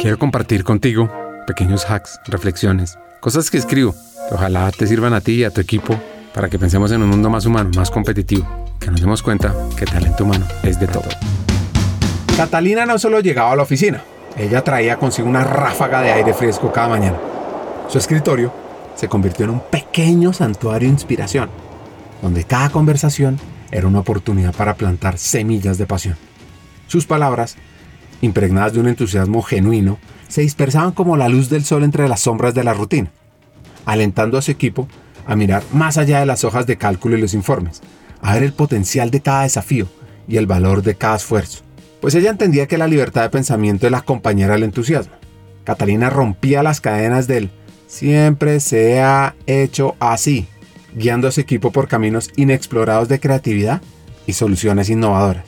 Quiero compartir contigo pequeños hacks, reflexiones, cosas que escribo que ojalá te sirvan a ti y a tu equipo para que pensemos en un mundo más humano, más competitivo, que nos demos cuenta que talento humano es de todo. Catalina no solo llegaba a la oficina, ella traía consigo una ráfaga de aire fresco cada mañana. Su escritorio se convirtió en un pequeño santuario de inspiración, donde cada conversación era una oportunidad para plantar semillas de pasión. Sus palabras, impregnadas de un entusiasmo genuino, se dispersaban como la luz del sol entre las sombras de la rutina, alentando a su equipo a mirar más allá de las hojas de cálculo y los informes, a ver el potencial de cada desafío y el valor de cada esfuerzo. Pues ella entendía que la libertad de pensamiento es la compañera del entusiasmo. Catalina rompía las cadenas del siempre se ha hecho así, guiando a su equipo por caminos inexplorados de creatividad y soluciones innovadoras.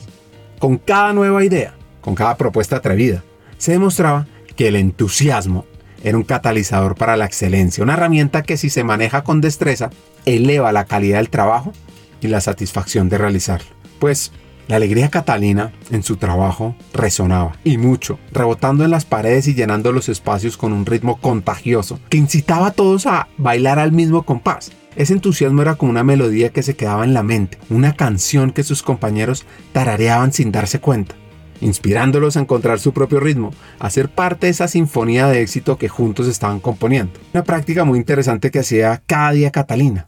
Con cada nueva idea, con cada propuesta atrevida, se demostraba que el entusiasmo era un catalizador para la excelencia, una herramienta que si se maneja con destreza, eleva la calidad del trabajo y la satisfacción de realizarlo. Pues la alegría catalina en su trabajo resonaba, y mucho, rebotando en las paredes y llenando los espacios con un ritmo contagioso que incitaba a todos a bailar al mismo compás. Ese entusiasmo era como una melodía que se quedaba en la mente, una canción que sus compañeros tarareaban sin darse cuenta, inspirándolos a encontrar su propio ritmo, a ser parte de esa sinfonía de éxito que juntos estaban componiendo. Una práctica muy interesante que hacía cada día Catalina,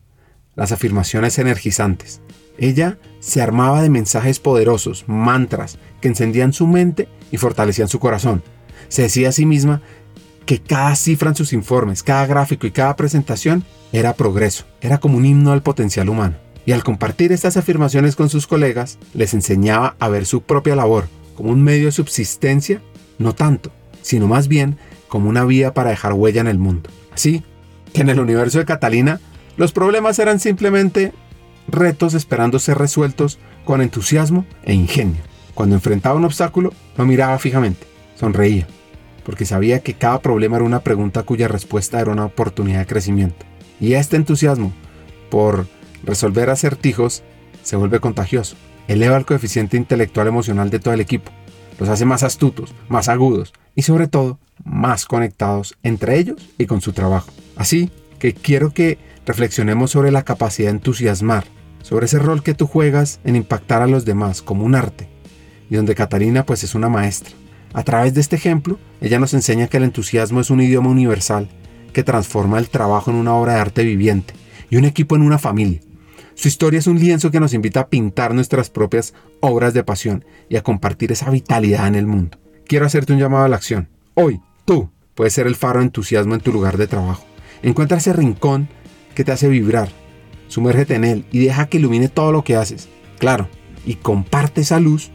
las afirmaciones energizantes. Ella se armaba de mensajes poderosos, mantras, que encendían su mente y fortalecían su corazón. Se decía a sí misma que cada cifra en sus informes, cada gráfico y cada presentación era progreso, era como un himno al potencial humano. Y al compartir estas afirmaciones con sus colegas, les enseñaba a ver su propia labor como un medio de subsistencia, no tanto, sino más bien como una vía para dejar huella en el mundo. Así que en el universo de Catalina, los problemas eran simplemente retos esperando ser resueltos con entusiasmo e ingenio. Cuando enfrentaba un obstáculo, lo miraba fijamente, sonreía, porque sabía que cada problema era una pregunta cuya respuesta era una oportunidad de crecimiento. Y este entusiasmo por resolver acertijos se vuelve contagioso, eleva el coeficiente intelectual emocional de todo el equipo, los hace más astutos, más agudos y sobre todo más conectados entre ellos y con su trabajo. Así que quiero que reflexionemos sobre la capacidad de entusiasmar, sobre ese rol que tú juegas en impactar a los demás como un arte, y donde Catalina pues es una maestra. A través de este ejemplo, ella nos enseña que el entusiasmo es un idioma universal que transforma el trabajo en una obra de arte viviente y un equipo en una familia. Su historia es un lienzo que nos invita a pintar nuestras propias obras de pasión y a compartir esa vitalidad en el mundo. Quiero hacerte un llamado a la acción. Hoy, tú puedes ser el faro de entusiasmo en tu lugar de trabajo. Encuentra ese rincón que te hace vibrar. Sumérgete en él y deja que ilumine todo lo que haces. Claro, y comparte esa luz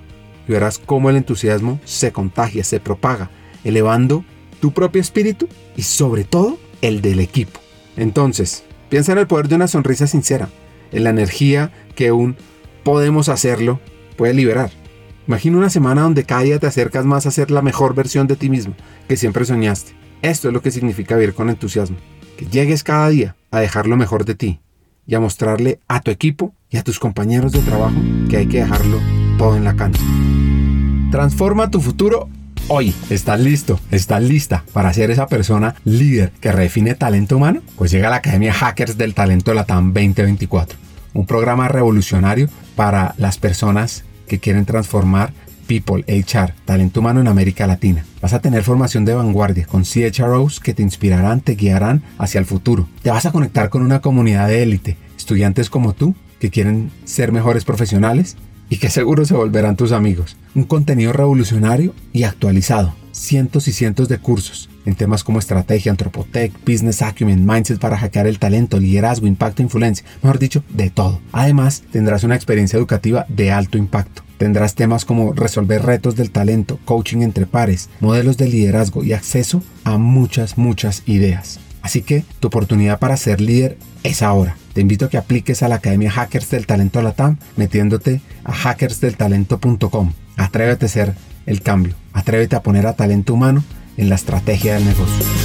y verás cómo el entusiasmo se contagia, se propaga, elevando tu propio espíritu y sobre todo el del equipo. Entonces, piensa en el poder de una sonrisa sincera, en la energía que un podemos hacerlo puede liberar. Imagina una semana donde cada día te acercas más a ser la mejor versión de ti mismo que siempre soñaste. Esto es lo que significa vivir con entusiasmo. Que llegues cada día a dejar lo mejor de ti y a mostrarle a tu equipo y a tus compañeros de trabajo que hay que dejarlo todo en la cancha. Transforma tu futuro hoy. ¿Estás listo? ¿Estás lista para ser esa persona líder que redefine talento humano? Pues llega a la Academia Hackers del Talento Latam 2024, un programa revolucionario para las personas que quieren transformar People, HR, talento humano en América Latina. Vas a tener formación de vanguardia con CHROs que te inspirarán, te guiarán hacia el futuro. Te vas a conectar con una comunidad de élite, estudiantes como tú que quieren ser mejores profesionales y que seguro se volverán tus amigos. Un contenido revolucionario y actualizado. Cientos y cientos de cursos en temas como estrategia, antropotech, business acumen, mindset para hackear el talento, liderazgo, impacto, influencia, mejor dicho, de todo. Además, tendrás una experiencia educativa de alto impacto. Tendrás temas como resolver retos del talento, coaching entre pares, modelos de liderazgo y acceso a muchas, muchas ideas. Así que tu oportunidad para ser líder es ahora. Te invito a que apliques a la Academia Hackers del Talento Latam metiéndote a hackersdeltalento.com. Atrévete a ser el cambio. Atrévete a poner a talento humano en la estrategia del negocio.